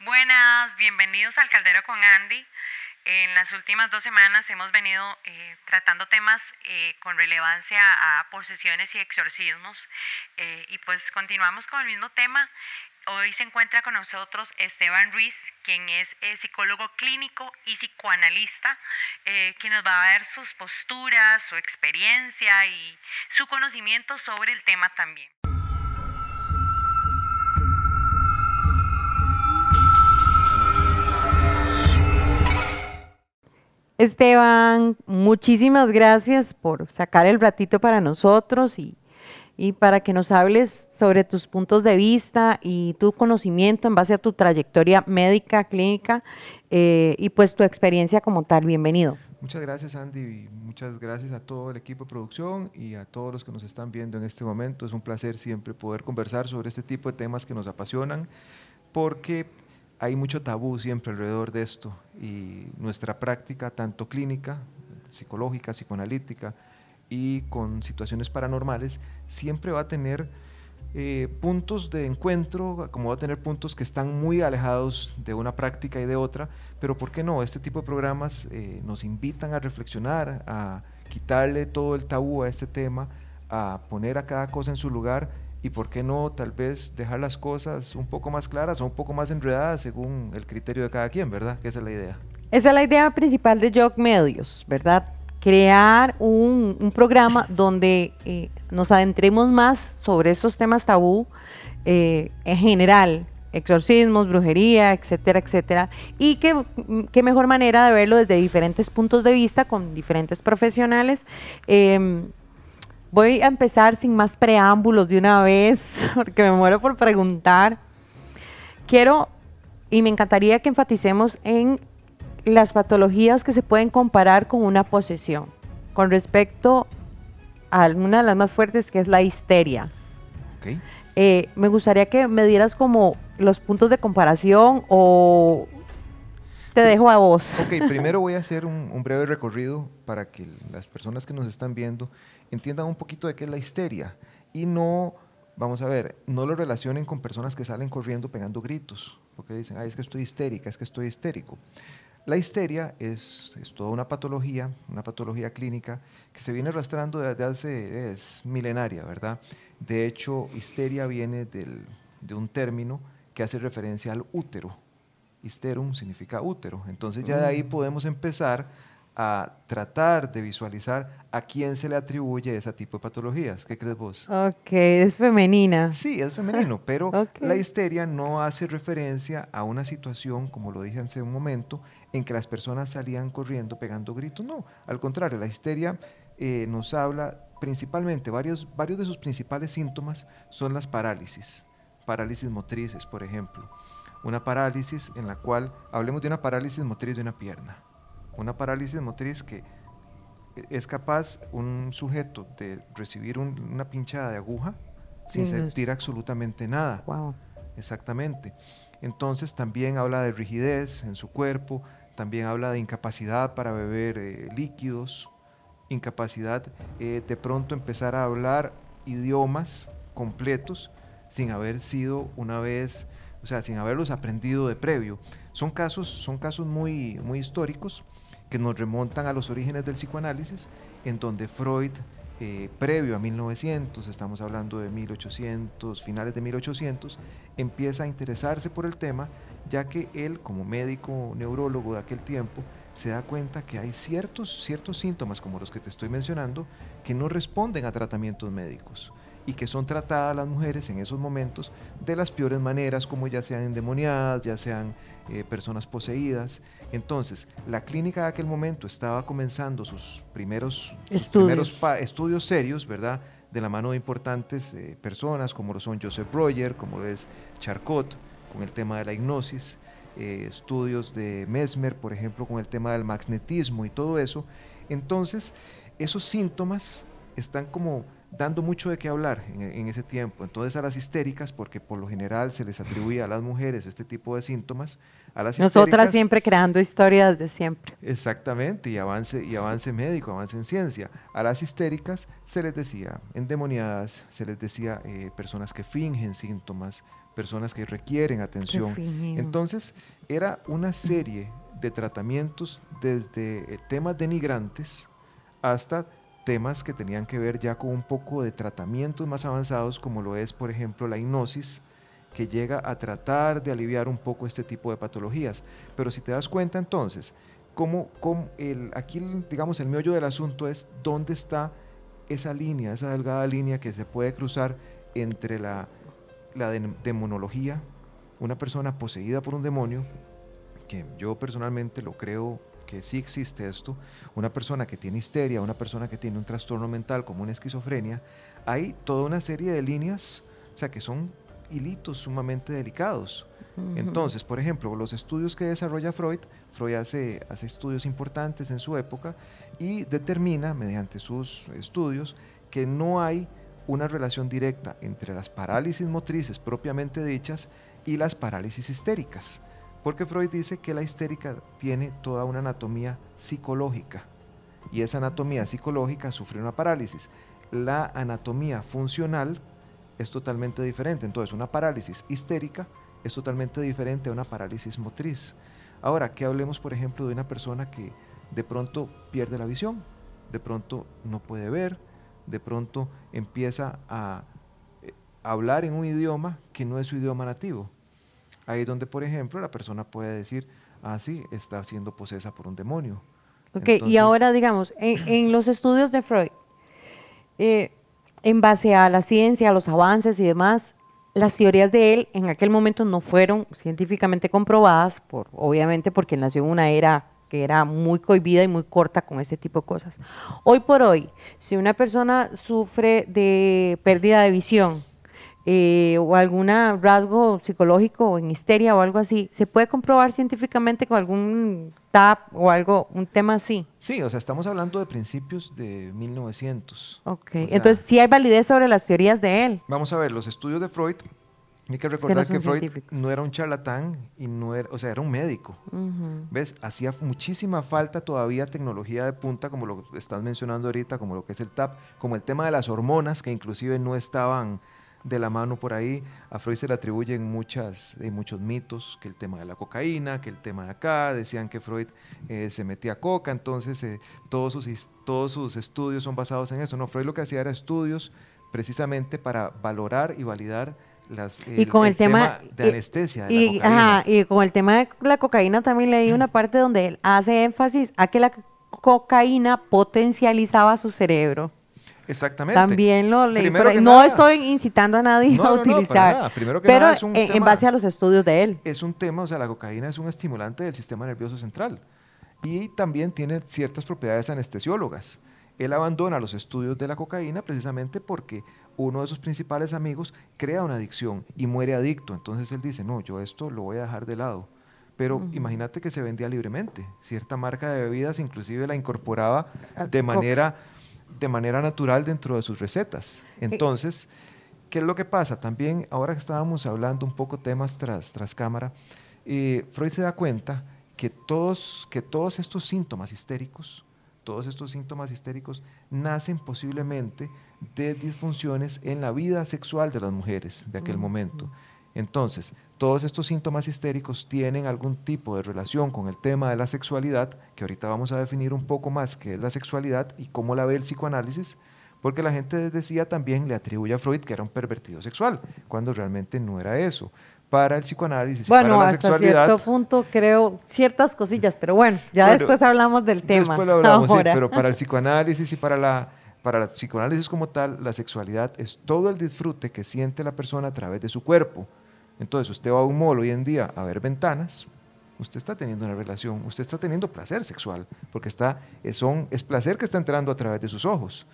Buenas, bienvenidos al Caldero con Andy. En las últimas dos semanas hemos venido eh, tratando temas eh, con relevancia a posesiones y exorcismos eh, y pues continuamos con el mismo tema. Hoy se encuentra con nosotros Esteban Ruiz, quien es psicólogo clínico y psicoanalista, quien nos va a ver sus posturas, su experiencia y su conocimiento sobre el tema también. Esteban, muchísimas gracias por sacar el ratito para nosotros y, para que nos hables sobre tus puntos de vista y tu conocimiento en base a tu trayectoria médica, clínica eh, y pues tu experiencia como tal. Bienvenido. Muchas gracias Andy y muchas gracias a todo el equipo de producción y a todos los que nos están viendo en este momento. Es un placer siempre poder conversar sobre este tipo de temas que nos apasionan porque hay mucho tabú siempre alrededor de esto y nuestra práctica, tanto clínica, psicológica, psicoanalítica y con situaciones paranormales, siempre va a tener eh, puntos de encuentro, como va a tener puntos que están muy alejados de una práctica y de otra, pero ¿por qué no? Este tipo de programas eh, nos invitan a reflexionar, a quitarle todo el tabú a este tema, a poner a cada cosa en su lugar y por qué no tal vez dejar las cosas un poco más claras o un poco más enredadas según el criterio de cada quien, ¿verdad? Que esa es la idea. Esa es la idea principal de Jog Medios, ¿verdad? Crear un, programa donde eh, nos adentremos más sobre estos temas tabú eh, en general, exorcismos, brujería, etcétera, etcétera, y qué, qué mejor manera de verlo desde diferentes puntos de vista, con diferentes profesionales. Em, Voy a empezar sin más preámbulos de una vez, porque me muero por preguntar. Quiero y me encantaría que enfaticemos en las patologías que se pueden comparar con una posesión, con respecto a una de las más fuertes que es la histeria. Eh, me gustaría que me dieras como los puntos de comparación o te dejo a vos. Ok, primero voy a hacer un breve recorrido para que las personas que nos están viendo entiendan un poquito de qué es la histeria y no, vamos a ver, no lo relacionen con personas que salen corriendo pegando gritos, porque dicen, ay, es que estoy histérica, es que estoy histérico. La histeria es, es toda una patología, una patología clínica que se viene arrastrando desde hace, es milenaria, ¿verdad? De hecho, histeria viene del, de un término que hace referencia al útero. Histerum significa útero. Entonces ya de ahí mm. podemos empezar a tratar de visualizar a quién se le atribuye ese tipo de patologías. ¿Qué crees vos? Ok, es femenina. Sí, es femenino, pero la histeria no hace referencia a una situación, como lo dije hace un momento, en que las personas salían corriendo pegando gritos. No, al contrario, la histeria eh, nos habla principalmente, varios, varios de sus principales síntomas son las parálisis, parálisis motrices, por ejemplo. Una parálisis en la cual, hablemos de una parálisis motriz de una pierna una parálisis motriz que es capaz un sujeto de recibir una pinchada de aguja sin sentir absolutamente nada. Exactamente. Entonces también habla de rigidez en su cuerpo, también habla de incapacidad para beber eh, líquidos, incapacidad eh, de pronto empezar a hablar idiomas completos sin haber sido una vez, o sea, sin haberlos aprendido de previo. Son casos, son casos muy, muy históricos que nos remontan a los orígenes del psicoanálisis, en donde Freud, eh, previo a 1900, estamos hablando de 1800, finales de 1800, empieza a interesarse por el tema, ya que él, como médico neurólogo de aquel tiempo, se da cuenta que hay ciertos, ciertos síntomas, como los que te estoy mencionando, que no responden a tratamientos médicos y que son tratadas las mujeres en esos momentos de las peores maneras, como ya sean endemoniadas, ya sean eh, personas poseídas. Entonces, la clínica de aquel momento estaba comenzando sus primeros estudios, primeros estudios serios, ¿verdad? De la mano de importantes eh, personas como lo son Joseph Breuer, como lo es Charcot, con el tema de la hipnosis, eh, estudios de Mesmer, por ejemplo, con el tema del magnetismo y todo eso. Entonces, esos síntomas están como dando mucho de qué hablar en, ese tiempo. Entonces a las histéricas, porque por lo general se les atribuye a las mujeres este tipo de síntomas, a las Nosotras siempre creando historias de siempre. Exactamente, y avance, y avance médico, avance en ciencia. A las histéricas se les decía endemoniadas, se les decía eh, personas que fingen síntomas, personas que requieren atención. Entonces era una serie de tratamientos desde eh, temas denigrantes hasta temas que tenían que ver ya con un poco de tratamientos más avanzados, como lo es, por ejemplo, la hipnosis, que llega a tratar de aliviar un poco este tipo de patologías. Pero si te das cuenta entonces, cómo, el, aquí digamos el meollo del asunto es dónde está esa línea, esa delgada línea que se puede cruzar entre la, la demonología, una persona poseída por un demonio, que yo personalmente lo creo que sí existe esto, una persona que tiene histeria, una persona que tiene un trastorno mental como una esquizofrenia, hay toda una serie de líneas, o sea, que son hilitos sumamente delicados. Entonces, por ejemplo, los estudios que desarrolla Freud, Freud hace, hace estudios importantes en su época y determina, mediante sus estudios, que no hay una relación directa entre las parálisis motrices propiamente dichas y las parálisis histéricas. Porque Freud dice que la histérica tiene toda una anatomía psicológica y esa anatomía psicológica sufre una parálisis. La anatomía funcional es totalmente diferente. Entonces, una parálisis histérica es totalmente diferente a una parálisis motriz. Ahora, que hablemos, por ejemplo, de una persona que de pronto pierde la visión, de pronto no puede ver, de pronto empieza a eh, hablar en un idioma que no es su idioma nativo. Ahí donde, por ejemplo, la persona puede decir, ah, sí, está siendo posesa por un demonio. Ok, y ahora, digamos, en, los estudios de Freud, eh, en base a la ciencia, a los avances y demás, las teorías de él en aquel momento no fueron científicamente comprobadas, por, obviamente porque nació en una era que era muy cohibida y muy corta con ese tipo de cosas. Hoy por hoy, si una persona sufre de pérdida de visión, eh, o algún rasgo psicológico o en histeria o algo así, ¿se puede comprobar científicamente con algún TAP o algo, un tema así? Sí, o sea, estamos hablando de principios de 1900. Ok, entonces sí hay validez sobre las teorías de él. Vamos a ver, los estudios de Freud, hay que recordar que, Freud no era un charlatán y no era, o sea, era un médico. ¿Ves? Hacía muchísima falta todavía tecnología de punta, como lo estás mencionando ahorita, como lo que es el TAP, como el tema de las hormonas, que inclusive no estaban de la mano por ahí. A Freud se le atribuyen muchas, eh, muchos mitos, que el tema de la cocaína, que el tema de acá, decían que Freud eh, se metía coca, entonces eh, todos, sus, todos sus estudios son basados en eso. No, Freud lo que hacía era estudios precisamente para valorar y validar las, y con el, tema, de anestesia. y, y con el tema de la cocaína también leí una parte donde él hace énfasis a que la cocaína potencializaba su cerebro. Exactamente. También lo leí, pero no estoy incitando a nadie a utilizar. Primero que pero es un en, base a los estudios de él. Es un tema, o sea, la cocaína es un estimulante del sistema nervioso central y también tiene ciertas propiedades anestesiólogas. Él abandona los estudios de la cocaína precisamente porque uno de sus principales amigos crea una adicción y muere adicto. Entonces él dice, no, yo esto lo voy a dejar de lado. Pero imagínate que se vendía libremente. Cierta marca de bebidas inclusive la incorporaba de manera de manera natural dentro de sus recetas. Entonces, ¿qué es lo que pasa? También, ahora que estábamos hablando un poco temas tras, tras cámara, eh, Freud se da cuenta que todos, que todos estos síntomas histéricos, todos estos síntomas histéricos nacen posiblemente de disfunciones en la vida sexual de las mujeres de aquel momento. Entonces, todos estos síntomas histéricos tienen algún tipo de relación con el tema de la sexualidad, que ahorita vamos a definir un poco más qué es la sexualidad y cómo la ve el psicoanálisis, porque la gente decía también, le atribuye a Freud que era un pervertido sexual, cuando realmente no era eso. Para el psicoanálisis, bueno, para la hasta cierto punto creo ciertas cosillas, pero bueno, ya después hablamos del tema. Después lo hablamos, sí, pero para el psicoanálisis y para la para el psicoanálisis como tal, la sexualidad es todo el disfrute que siente la persona a través de su cuerpo. Entonces, usted va a un mall hoy en día a ver ventanas, usted está teniendo una relación, usted está teniendo placer sexual, porque está, es, es placer que está entrando a través de sus ojos.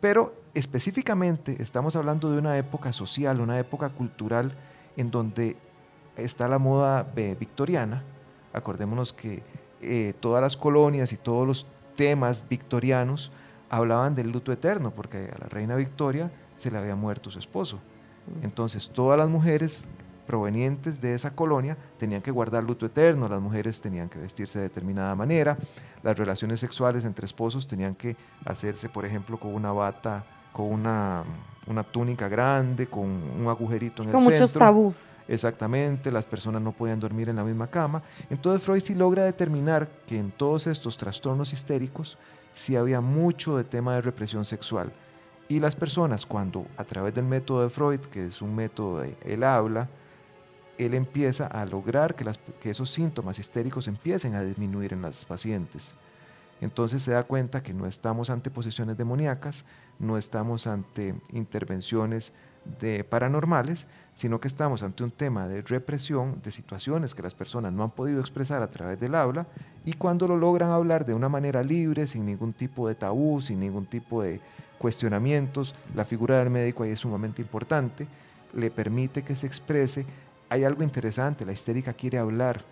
Pero específicamente estamos hablando de una época social, una época cultural en donde está la moda eh, victoriana. Acordémonos que eh, todas las colonias y todos los temas victorianos hablaban del luto eterno, porque a la reina Victoria se le había muerto su esposo. Entonces todas las mujeres provenientes de esa colonia tenían que guardar luto eterno, las mujeres tenían que vestirse de determinada manera, las relaciones sexuales entre esposos tenían que hacerse, por ejemplo, con una bata, con una, túnica grande, con un agujerito en el con centro. muchos tabú. Exactamente, las personas no podían dormir en la misma cama. Entonces Freud sí logra determinar que en todos estos trastornos histéricos sí había mucho de tema de represión sexual. Y las personas cuando a través del método de Freud, que es un método de él habla, él empieza a lograr que, esos síntomas histéricos empiecen a disminuir en las pacientes. Entonces se da cuenta que no estamos ante posesiones demoníacas, no estamos ante intervenciones de paranormales, sino que estamos ante un tema de represión de situaciones que las personas no han podido expresar a través del habla y cuando lo logran hablar de una manera libre, sin ningún tipo de tabú, sin ningún tipo de cuestionamientos, la figura del médico ahí es sumamente importante, le permite que se exprese. Hay algo interesante, la histérica quiere hablar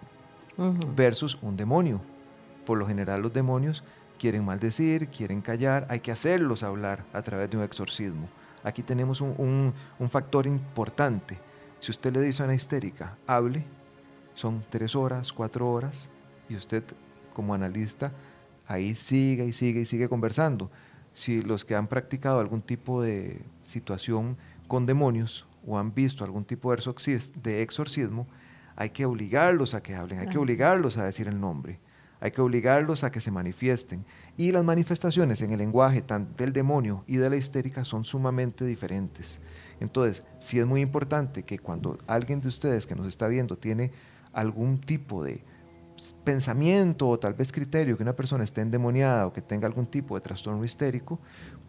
versus un demonio. Por lo general los demonios quieren maldecir, quieren callar, hay que hacerlos hablar a través de un exorcismo. Aquí tenemos un, factor importante. Si usted le dice a una histérica, hable, son tres horas, cuatro horas, y usted como analista ahí sigue y sigue y sigue conversando. Si los que han practicado algún tipo de situación con demonios o han visto algún tipo de exorcismo, hay que obligarlos a que hablen, hay que obligarlos a decir el nombre hay que obligarlos a que se manifiesten. Y las manifestaciones en el lenguaje tanto del demonio y de la histérica son sumamente diferentes. Entonces, sí es muy importante que cuando alguien de ustedes que nos está viendo tiene algún tipo de pensamiento o tal vez criterio que una persona esté endemoniada o que tenga algún tipo de trastorno histérico,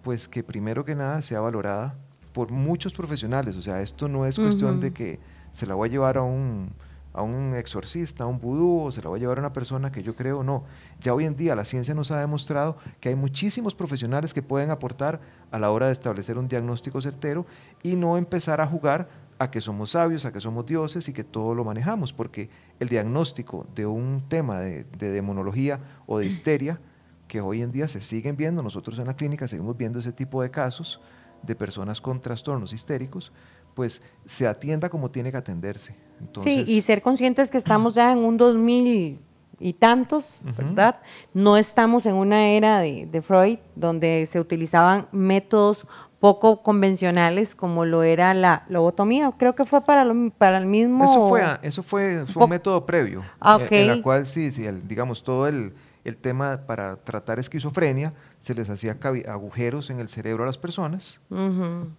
pues que primero que nada sea valorada por muchos profesionales. O sea, esto no es cuestión de que se la voy a llevar a un a un exorcista, a un vudú, o se la va a llevar a una persona que yo creo no. Ya hoy en día la ciencia nos ha demostrado que hay muchísimos profesionales que pueden aportar a la hora de establecer un diagnóstico certero y no empezar a jugar a que somos sabios, a que somos dioses y que todo lo manejamos, porque el diagnóstico de un tema de, de demonología o de histeria, que hoy en día se siguen viendo, nosotros en la clínica seguimos viendo ese tipo de casos de personas con trastornos histéricos, pues se atienda como tiene que atenderse. sí, y ser conscientes que estamos ya en un 2000 y tantos, ¿verdad? No estamos en una era de, Freud donde se utilizaban métodos poco convencionales como lo era la lobotomía. Creo que fue para, para el mismo... Eso fue, eso fue, un método previo, ah, en, la cual sí, sí digamos, todo el, el tema para tratar esquizofrenia, se les hacía agujeros en el cerebro a las personas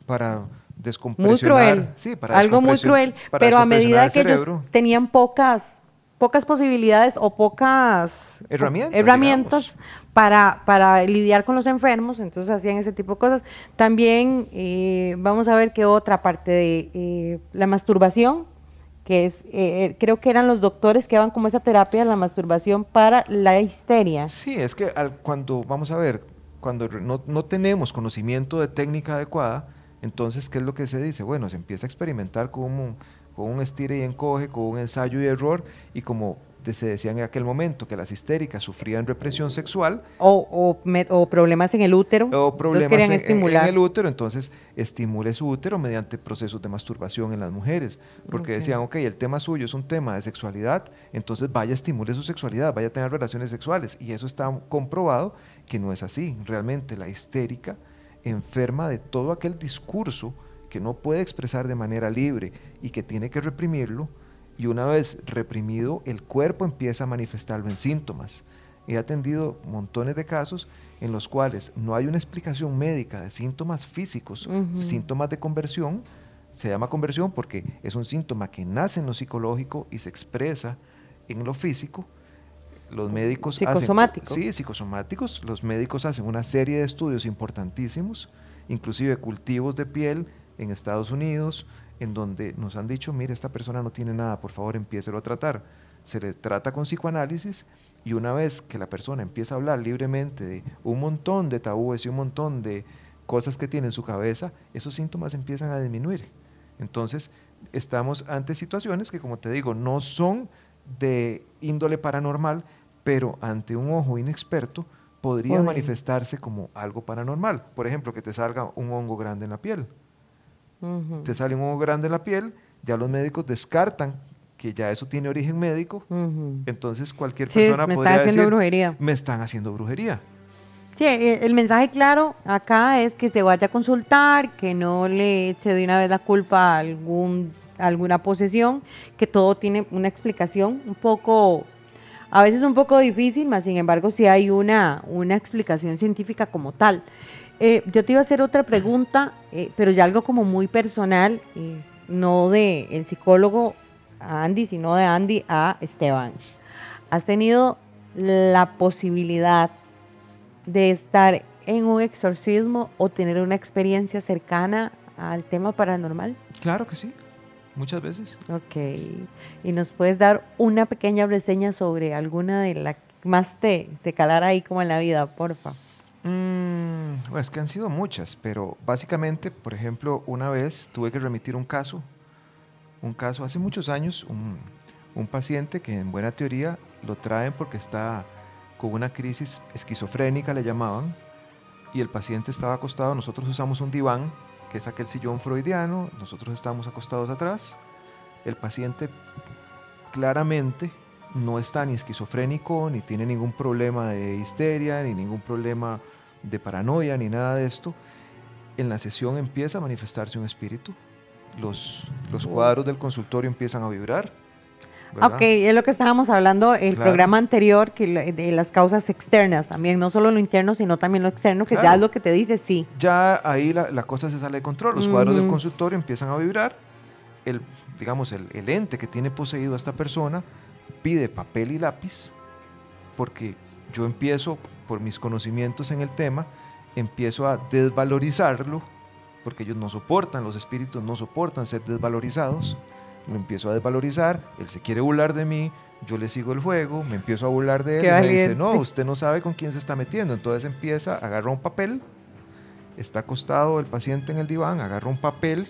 para descompresionar. Muy cruel. algo muy cruel, pero a medida que ellos tenían pocas pocas posibilidades o pocas herramientas, herramientas para, para lidiar con los enfermos, entonces hacían ese tipo de cosas. También eh, vamos a ver que otra parte de eh, la masturbación, que es, eh, creo que eran los doctores que daban como esa terapia, la masturbación para la histeria. Sí, es que cuando, vamos a ver, cuando no, no tenemos conocimiento de técnica adecuada, entonces, ¿qué es lo que se dice? Bueno, se empieza a experimentar con un, con un estire y encoge, con un ensayo y error, y como se decía en aquel momento que las histéricas sufrían represión sexual. O, o, problemas en el útero. O problemas en, estimular. en, el útero, entonces estimule su útero mediante procesos de masturbación en las mujeres. Porque decían, ok, el tema suyo es un tema de sexualidad, entonces vaya, estimule su sexualidad, vaya a tener relaciones sexuales. Y eso está comprobado que no es así. Realmente la histérica enferma de todo aquel discurso que no puede expresar de manera libre y que tiene que reprimirlo, y una vez reprimido, el cuerpo empieza a manifestarlo en síntomas. He atendido montones de casos en los cuales no hay una explicación médica de síntomas físicos, síntomas de conversión. Se llama conversión porque es un síntoma que nace en lo psicológico y se expresa en lo físico, los médicos psicosomáticos. sí, psicosomáticos. Los médicos hacen una serie de estudios importantísimos, inclusive cultivos de piel en Estados Unidos, en donde nos han dicho, mire, esta persona no tiene nada, por favor, empiécelo a tratar. Se le trata con psicoanálisis y una vez que la persona empieza a hablar libremente de un montón de tabúes y un montón de cosas que tiene en su cabeza, esos síntomas empiezan a disminuir. Entonces, estamos ante situaciones que, como te digo, no son de índole paranormal, pero ante un ojo inexperto podría manifestarse como algo paranormal. Por ejemplo, que te salga un hongo grande en la piel. Te sale un hongo grande en la piel, ya los médicos descartan que ya eso tiene origen médico, entonces cualquier persona me podría haciendo brujería. me están haciendo brujería. Sí, e, el mensaje claro acá es que se vaya a consultar, que no le eche de una vez la culpa a algún, alguna posesión, que todo tiene una explicación un poco, a veces un poco difícil, más sin embargo sí hay una, una explicación científica como tal. Eh, yo te iba a hacer otra pregunta, eh, pero ya algo como muy personal, eh, no de el psicólogo a Andy, sino de Andy a Esteban. ¿Has tenido la posibilidad de estar en un exorcismo o tener una experiencia cercana al tema paranormal? Claro que sí, muchas veces. Ok. ¿Y nos puedes dar una pequeña reseña sobre alguna de las que más te, te calara ahí como en la vida, porfa? Mm, es que han sido muchas, pero básicamente, por ejemplo, una vez tuve que remitir un caso un caso hace muchos años, un, paciente que en buena teoría lo traen porque está con una crisis esquizofrénica, le llamaban, y el paciente estaba acostado, nosotros usamos un diván, que es aquel sillón freudiano, nosotros estábamos acostados atrás, el paciente claramente no está ni esquizofrénico, ni tiene ningún problema de histeria, ni ningún problema de paranoia, ni nada de esto. En la sesión empieza a manifestarse un espíritu, los, los cuadros del consultorio empiezan a vibrar. Ok, es lo que estábamos hablando el programa anterior, que de las causas externas también, no solo lo interno, sino también lo externo, que ya es lo que te dice, sí. Ya ahí la, la cosa se sale de control, los cuadros del consultorio empiezan a vibrar, el, digamos, el, el, ente que tiene poseído a esta persona pide papel y lápiz, porque yo empiezo, por mis conocimientos en el tema, empiezo a desvalorizarlo porque ellos no soportan, los espíritus no soportan ser desvalorizados. Lo empiezo a desvalorizar, él se quiere burlar de mí, yo le sigo el juego, me empiezo a burlar de él, y me dice, no, usted no sabe con quién se está metiendo. Entonces empieza, agarra un papel, está acostado el paciente en el diván, agarra un papel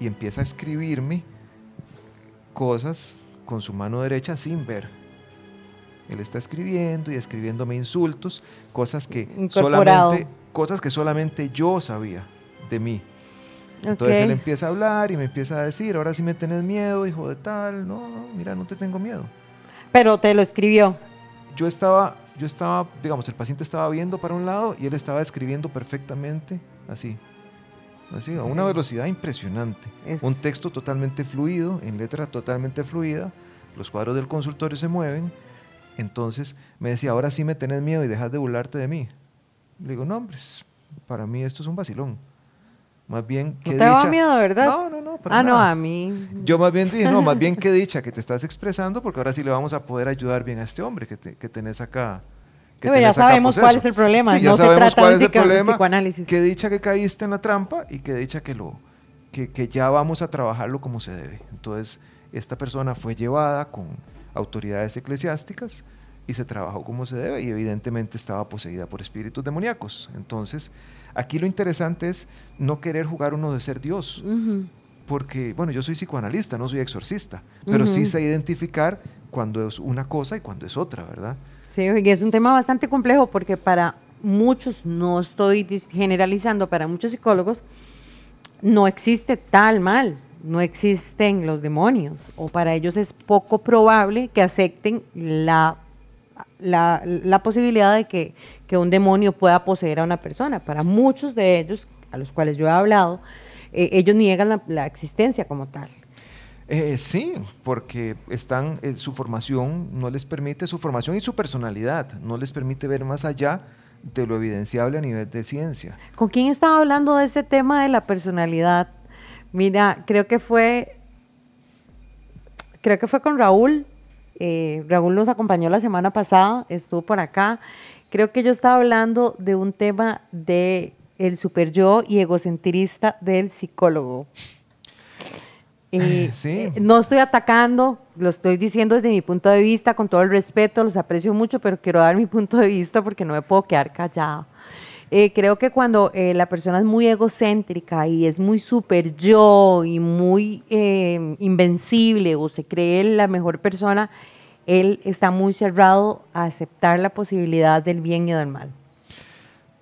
y empieza a escribirme cosas con su mano derecha sin ver. Él está escribiendo y escribiéndome insultos, cosas que solamente cosas que solamente yo sabía de mí. Entonces él empieza a hablar y me empieza a decir, ahora sí me tenés miedo, hijo de tal. No, no, mira, no te tengo miedo. Pero te lo escribió. Yo estaba, yo estaba, digamos, el paciente estaba viendo para un lado y él estaba escribiendo perfectamente así. Así, a una velocidad impresionante. Un texto totalmente fluido, en letra totalmente fluida. Los cuadros del consultorio se mueven. Entonces me decía, ahora sí me tenés miedo y dejas de burlarte de mí. Le digo, no, hombre, para mí esto es un vacilón. Más bien, ¿qué ¿No te daba miedo, verdad? No, no, no. ah, no, a mí. Yo más bien dije, no, más bien qué dicha que te estás expresando, porque ahora sí le vamos a poder ayudar bien a este hombre que, que tenés acá. Que ya sabemos cuál es el problema. no se trata cuál de es el problema. psicoanálisis. Qué dicha que caíste en la trampa y qué dicha que, lo, que, que ya vamos a trabajarlo como se debe. Entonces, esta persona fue llevada con autoridades eclesiásticas y se trabajó como se debe y evidentemente estaba poseída por espíritus demoníacos. Entonces, aquí lo interesante es no querer jugar uno de ser Dios. Porque, bueno, yo soy psicoanalista, no soy exorcista, pero sí sé identificar cuando es una cosa y cuando es otra, ¿verdad? Sí, y es un tema bastante complejo porque para muchos, no estoy generalizando, para muchos psicólogos no existe tal mal, no existen los demonios, o para ellos es poco probable que acepten la la, la posibilidad de que, que, un demonio pueda poseer a una persona. Para muchos de ellos, a los cuales yo he hablado, eh, ellos niegan la, existencia como tal. Eh, sí, porque están, eh, su formación no les permite, su formación y su personalidad no les permite ver más allá de lo evidenciable a nivel de ciencia. ¿Con quién estaba hablando de este tema de la personalidad? Mira, creo que fue, creo que fue con Raúl, eh, Raúl nos acompañó la semana pasada, estuvo por acá. Creo que yo estaba hablando de un tema de el super yo y egocentrista del psicólogo. Eh, sí. No estoy atacando, lo estoy diciendo desde mi punto de vista, con todo el respeto, los aprecio mucho, pero quiero dar mi punto de vista porque no me puedo quedar callada. Eh, creo que cuando la persona es muy egocéntrica y es muy super yo y muy invencible o se cree la mejor persona, él está muy cerrado a aceptar la posibilidad del bien y del mal.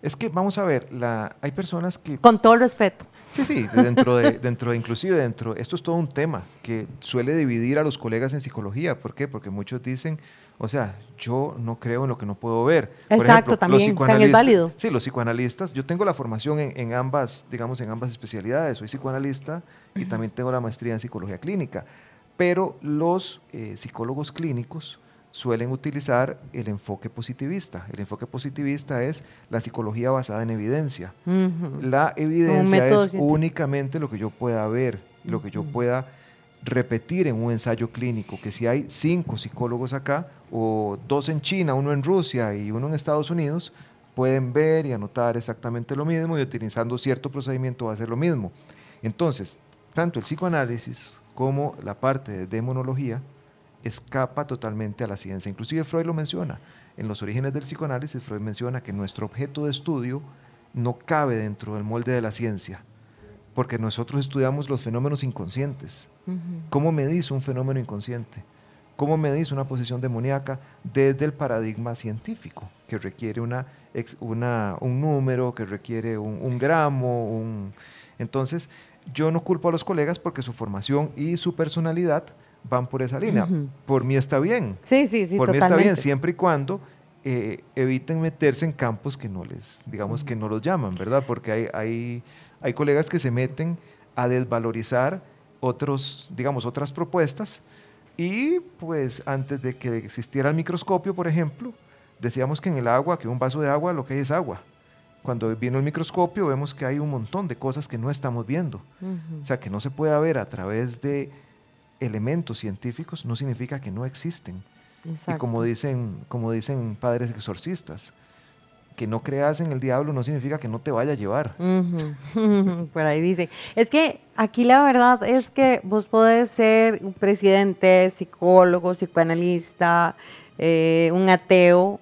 Es que vamos a ver, la, hay personas que... Con todo el respeto. Sí, sí, dentro de, dentro de, inclusive dentro, esto es todo un tema que suele dividir a los colegas en psicología. ¿Por qué? Porque muchos dicen, o sea, yo no creo en lo que no puedo ver. Exacto, también, es válido. Sí, los psicoanalistas, yo tengo la formación en, ambas, digamos, en ambas especialidades. Soy psicoanalista y también tengo la maestría en psicología clínica. Pero los eh, psicólogos clínicos suelen utilizar el enfoque positivista. El enfoque positivista es la psicología basada en evidencia. La evidencia es únicamente lo que yo pueda ver, lo que yo pueda repetir en un ensayo clínico, que si hay cinco psicólogos acá, o dos en China, uno en Rusia y uno en Estados Unidos, pueden ver y anotar exactamente lo mismo y utilizando cierto procedimiento va a ser lo mismo. Entonces, tanto el psicoanálisis como la parte de demonología escapa totalmente a la ciencia. Inclusive Freud lo menciona. En los orígenes del psicoanálisis, Freud menciona que nuestro objeto de estudio no cabe dentro del molde de la ciencia, porque nosotros estudiamos los fenómenos inconscientes. ¿Cómo medís un fenómeno inconsciente? ¿Cómo medís una posición demoníaca desde el paradigma científico, que requiere una, un número, que requiere un, gramo? Un... Entonces, yo no culpo a los colegas porque su formación y su personalidad van por esa línea. Por mí está bien. Sí, sí, sí. Por mí está bien, siempre y cuando eh, eviten meterse en campos que no les, digamos, que no los llaman, ¿verdad? Porque hay, hay, hay colegas que se meten a desvalorizar otros, digamos, otras propuestas y pues antes de que existiera el microscopio, por ejemplo, decíamos que en el agua, que un vaso de agua lo que hay es agua. Cuando vino el microscopio vemos que hay un montón de cosas que no estamos viendo. O sea, que no se puede ver a través de elementos científicos no significa que no existen. Y como dicen, como dicen padres exorcistas, que no creas en el diablo no significa que no te vaya a llevar. Por ahí dice. Es que aquí la verdad es que vos podés ser un presidente, psicólogo, psicoanalista, eh, un ateo,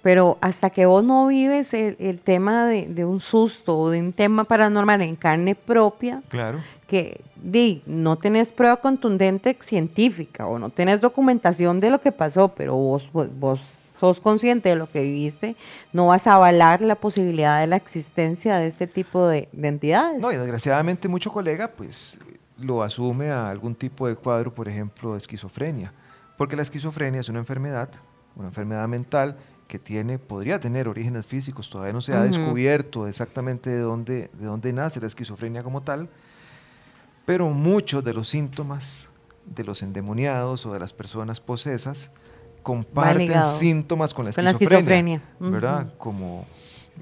pero hasta que vos no vives el, tema de, de, un susto o de un tema paranormal en carne propia, claro que di, no tenés prueba contundente científica o no tenés documentación de lo que pasó, pero vos, vos, sos consciente de lo que viviste, no vas a avalar la posibilidad de la existencia de este tipo de, entidades. No, y desgraciadamente mucho colega pues lo asume a algún tipo de cuadro, por ejemplo, de esquizofrenia, porque la esquizofrenia es una enfermedad, una enfermedad mental que tiene, podría tener orígenes físicos, todavía no se ha descubierto exactamente de dónde, de dónde nace la esquizofrenia como tal, pero muchos de los síntomas de los endemoniados o de las personas posesas comparten síntomas con la esquizofrenia, ¿verdad? Como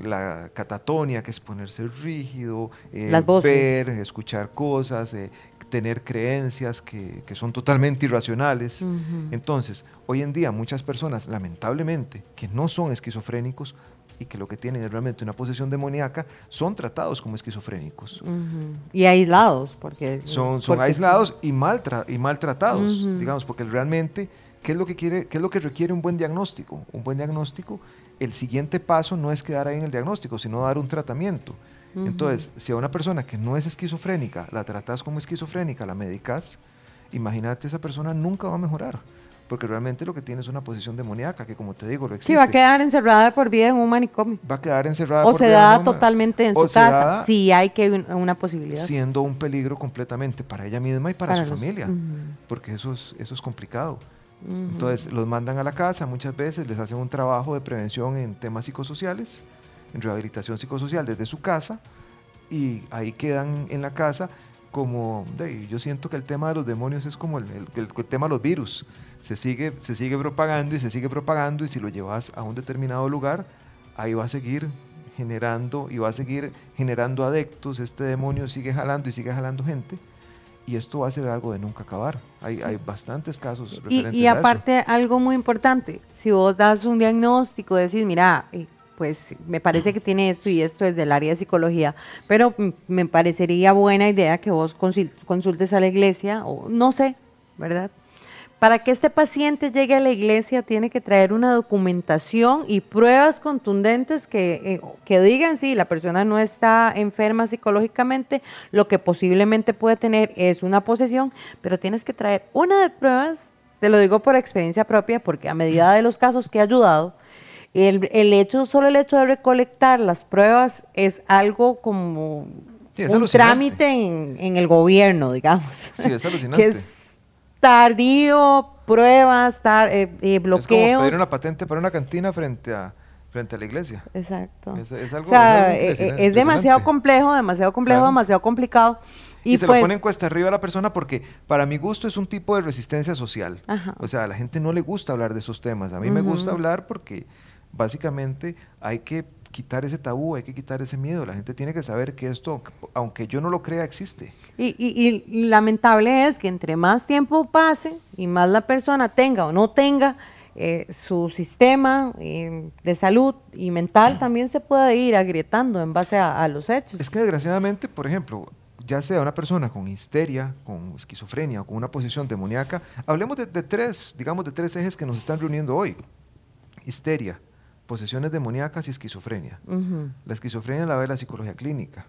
la catatonia, que es ponerse rígido, eh, ver, escuchar cosas, eh, tener creencias que, son totalmente irracionales. Entonces, hoy en día muchas personas, lamentablemente, que no son esquizofrénicos, y que lo que tienen es realmente una posesión demoníaca, son tratados como esquizofrénicos. Y aislados, porque... Son, son aislados y, maltra y maltratados, digamos, porque realmente, ¿qué es, lo que quiere, ¿qué es lo que requiere un buen diagnóstico? Un buen diagnóstico, el siguiente paso no es quedar ahí en el diagnóstico, sino dar un tratamiento. Entonces, si a una persona que no es esquizofrénica, la tratas como esquizofrénica, la medicas, imagínate esa persona nunca va a mejorar porque realmente lo que tiene es una posición demoníaca, que como te digo, lo existe. Sí, va a quedar encerrada por vida en un manicomio. Va a quedar encerrada o por vida. O se da totalmente en su casa, si hay que una posibilidad. Siendo un peligro completamente para ella misma y para, su familia, porque eso es, eso es complicado. Entonces, los mandan a la casa muchas veces, les hacen un trabajo de prevención en temas psicosociales, en rehabilitación psicosocial desde su casa, y ahí quedan en la casa como, yo siento que el tema de los demonios es como el, el tema de los virus se sigue, se sigue propagando y se sigue propagando y si lo llevas a un determinado lugar, ahí va a seguir generando y va a seguir generando adeptos, este demonio sigue jalando y sigue jalando gente y esto va a ser algo de nunca acabar. Hay, hay bastantes casos. Y, y aparte, algo muy importante, si vos das un diagnóstico, decís, mira, eh, pues me parece que tiene esto y esto desde el área de psicología, pero me parecería buena idea que vos consultes a la iglesia, o no sé, ¿verdad? Para que este paciente llegue a la iglesia tiene que traer una documentación y pruebas contundentes que, eh, que digan si la persona no está enferma psicológicamente, lo que posiblemente puede tener es una posesión, pero tienes que traer una de pruebas te lo digo por experiencia propia, porque a medida de los casos que he ayudado, el, el hecho, solo el hecho de recolectar las pruebas es algo como un trámite en, el gobierno, digamos. Sí, es alucinante. que es tardío, pruebas, tar, eh, eh, bloqueos. Es como pedir una patente para una cantina frente a frente a la iglesia. Exacto. Es, algo, o sea, es, eh, demasiado complejo, demasiado complejo, demasiado complicado. Y, se lo pues ponen cuesta arriba a la persona porque para mi gusto es un tipo de resistencia social. O sea, a la gente no le gusta hablar de esos temas. A mí me gusta hablar porque básicamente hay que quitar ese tabú, hay que quitar ese miedo. La gente tiene que saber que esto, aunque yo no lo crea, existe. Y, y, lamentable es que entre más tiempo pase y más la persona tenga o no tenga eh, su sistema eh, de salud y mental, también se puede ir agrietando en base a, los hechos. Es que desgraciadamente, por ejemplo, ya sea una persona con histeria, con esquizofrenia o con una posición demoníaca, hablemos de, tres, digamos, de tres ejes que nos están reuniendo hoy. Histeria, posesiones demoníacas y esquizofrenia. La esquizofrenia la ve la psicología clínica.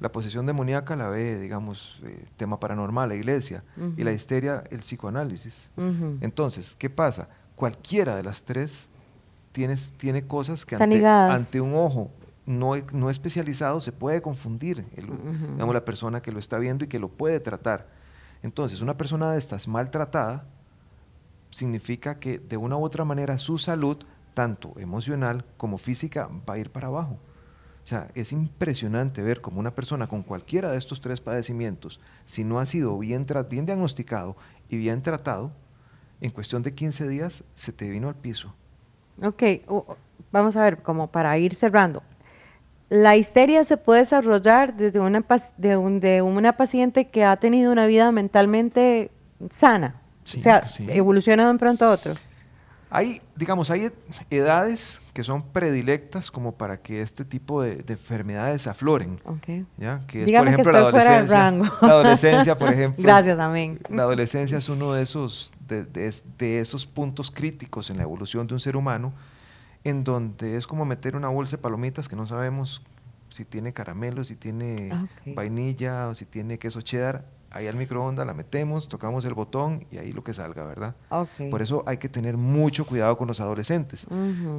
La posesión demoníaca la ve, digamos, eh, tema paranormal, la iglesia. Y la histeria, el psicoanálisis. Entonces, ¿qué pasa? Cualquiera de las tres tienes, tiene cosas que ante, un ojo no, no, especializado se puede confundir digamos, la persona que lo está viendo y que lo puede tratar. Entonces, una persona de estas maltratada significa que de una u otra manera su salud tanto emocional como física, va a ir para abajo. O sea, es impresionante ver cómo una persona con cualquiera de estos tres padecimientos, si no ha sido bien, bien diagnosticado y bien tratado, en cuestión de 15 días se te vino al piso. Ok, vamos a ver, como para ir cerrando. La histeria se puede desarrollar desde una, de, una paciente que ha tenido una vida mentalmente sana. o sea, evoluciona de un pronto a otro. Hay, digamos, hay edades que son predilectas como para que este tipo de, enfermedades afloren. ¿ya? Que es, por ejemplo, la adolescencia. La adolescencia, por ejemplo. Gracias, amén. La adolescencia es uno de esos, de, de, esos puntos críticos en la evolución de un ser humano, en donde es como meter una bolsa de palomitas que no sabemos si tiene caramelo, si tiene ah, vainilla o si tiene queso cheddar ahí al microondas, la metemos, tocamos el botón y ahí lo que salga, ¿verdad? Por eso hay que tener mucho cuidado con los adolescentes.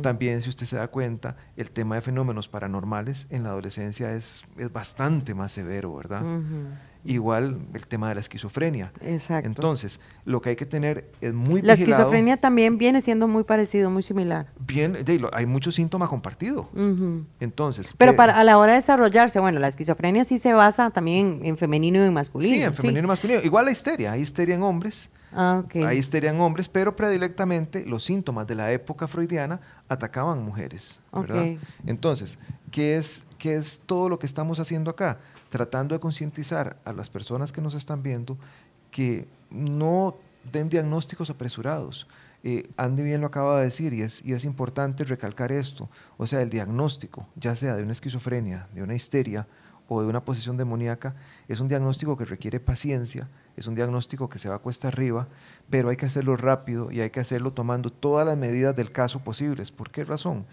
También, si usted se da cuenta, el tema de fenómenos paranormales en la adolescencia es, es bastante más severo, ¿verdad? Igual el tema de la esquizofrenia. Exacto. Entonces, lo que hay que tener es muy La esquizofrenia también viene siendo muy parecido, muy similar. Bien, hay muchos síntomas compartidos. Entonces. Pero para, a la hora de desarrollarse, bueno, la esquizofrenia sí se basa también en femenino y en masculino. Sí, en femenino y masculino. Igual la histeria, hay histeria en hombres. Ah, okay. Hay histeria en hombres, pero predilectamente los síntomas de la época freudiana atacaban mujeres. ¿verdad? Entonces, ¿qué es, ¿qué es todo lo que estamos haciendo acá? Tratando de concientizar a las personas que nos están viendo que no den diagnósticos apresurados. Eh, Andy bien lo acaba de decir y es, importante recalcar esto. O sea, el diagnóstico, ya sea de una esquizofrenia, de una histeria o de una posición demoníaca, es un diagnóstico que requiere paciencia, es un diagnóstico que se va a cuesta arriba, pero hay que hacerlo rápido y hay que hacerlo tomando todas las medidas del caso posibles. ¿Por qué razón?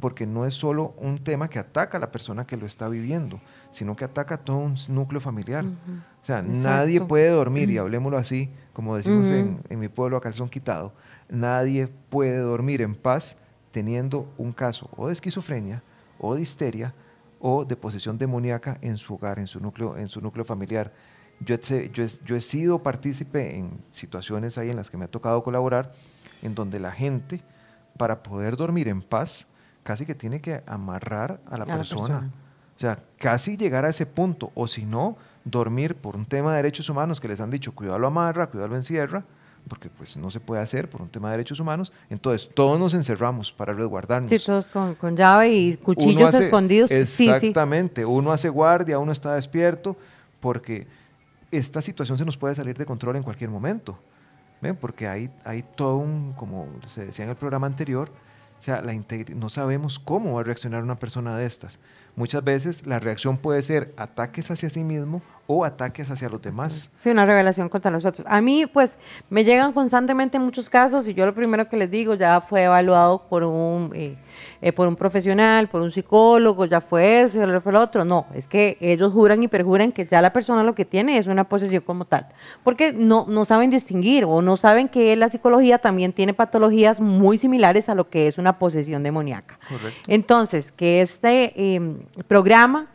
porque no es solo un tema que ataca a la persona que lo está viviendo, sino que ataca a todo un núcleo familiar. O sea, nadie puede dormir, y hablemoslo así, como decimos en, mi pueblo a calzón quitado, nadie puede dormir en paz teniendo un caso o de esquizofrenia, o de histeria, o de posesión demoníaca en su hogar, en su núcleo, en su núcleo familiar. Yo he, yo, yo he sido partícipe en situaciones ahí en las que me ha tocado colaborar, en donde la gente, para poder dormir en paz, casi que tiene que amarrar a la, persona. O sea, casi llegar a ese punto. O si no, dormir por un tema de derechos humanos que les han dicho, cuidado lo amarra, cuidado lo encierra, porque pues no se puede hacer por un tema de derechos humanos. Entonces, todos nos encerramos para resguardarnos. Sí, todos con, llave y cuchillos escondidos. Exactamente. Uno hace guardia, uno está despierto, porque esta situación se nos puede salir de control en cualquier momento. ¿Ven? Porque hay, hay todo un, como se decía en el programa anterior, o sea, la no sabemos cómo va a reaccionar una persona de estas. Muchas veces la reacción puede ser ataques hacia sí mismo o ataques hacia los demás. Sí, una revelación contra nosotros. A mí, pues, me llegan constantemente muchos casos y yo lo primero que les digo ya fue evaluado por un, eh, eh, por un profesional, por un psicólogo, ya fue ese, ya fue el otro. No, es que ellos juran y perjuran que ya la persona lo que tiene es una posesión como tal, porque no, no saben distinguir o no saben que la psicología también tiene patologías muy similares a lo que es una posesión demoníaca. Correcto. Entonces, que este em, programa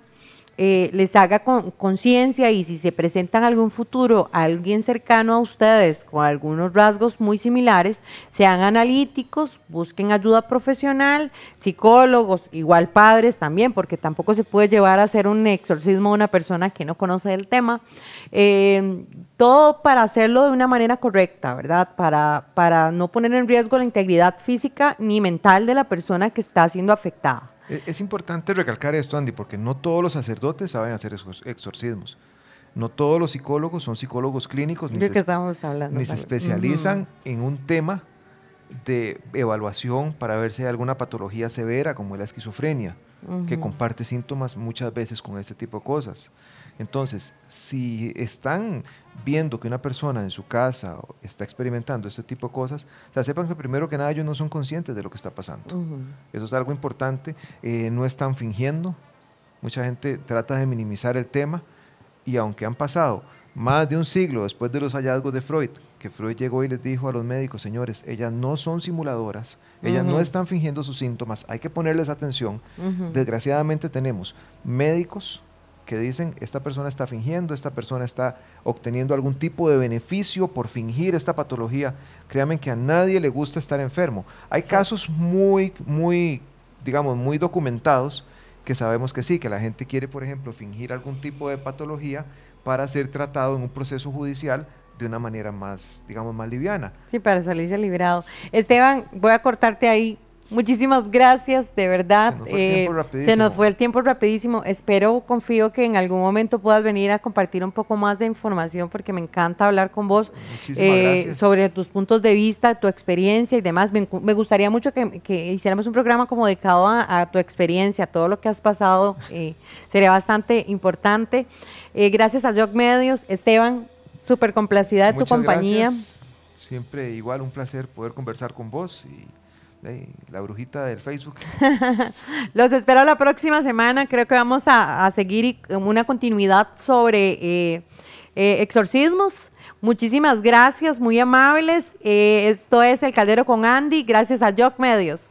eh, les haga conciencia y si se presenta en algún futuro alguien cercano a ustedes con algunos rasgos muy similares, sean analíticos, busquen ayuda profesional, psicólogos, igual padres también, porque tampoco se puede llevar a hacer un exorcismo a una persona que no conoce el tema. Eh, todo para hacerlo de una manera correcta, ¿verdad? Para, para no poner en riesgo la integridad física ni mental de la persona que está siendo afectada. E, es importante recalcar esto, Andy, porque no todos los sacerdotes saben hacer exorcismos. No todos los psicólogos son psicólogos clínicos, ni, se, especializan en un tema de evaluación para ver si hay alguna patología severa como la esquizofrenia, que comparte síntomas muchas veces con este tipo de cosas. Entonces, si están viendo que una persona en su casa está experimentando este tipo de cosas, o sepan que primero que nada ellos no son conscientes de lo que está pasando. Eso es algo importante. Eh, no están fingiendo. Mucha gente trata de minimizar el tema y aunque han pasado más de un siglo después de los hallazgos de Freud, que Freud llegó y les dijo a los médicos, señores, ellas no son simuladoras, ellas no están fingiendo sus síntomas, hay que ponerles atención. Desgraciadamente tenemos médicos que dicen, esta persona está fingiendo, esta persona está obteniendo algún tipo de beneficio por fingir esta patología. Créanme que a nadie le gusta estar enfermo. Hay casos muy, muy, digamos, muy documentados que sabemos que sí, que la gente quiere, por ejemplo, fingir algún tipo de patología para ser tratado en un proceso judicial de una manera más, digamos, más liviana. Sí, para salirse liberado. Esteban, voy a cortarte ahí Muchísimas gracias, de verdad. Se nos fue el tiempo rapidísimo. Espero, confío que en algún momento puedas venir a compartir un poco más de información porque me encanta hablar con vos eh, sobre tus puntos de vista, tu experiencia y demás. Me, gustaría mucho que, hiciéramos un programa como dedicado a, tu experiencia, a todo lo que has pasado. Eh, sería bastante importante. Eh, gracias a Jock Medios. Esteban, súper complacida de tu compañía. Siempre igual un placer poder conversar con vos y la brujita del Facebook. Los espero la próxima semana. Creo que vamos a, seguir una continuidad sobre eh, eh, exorcismos. Muchísimas gracias, muy amables. Eh, esto es El Caldero con Andy. Gracias a Jock Medios.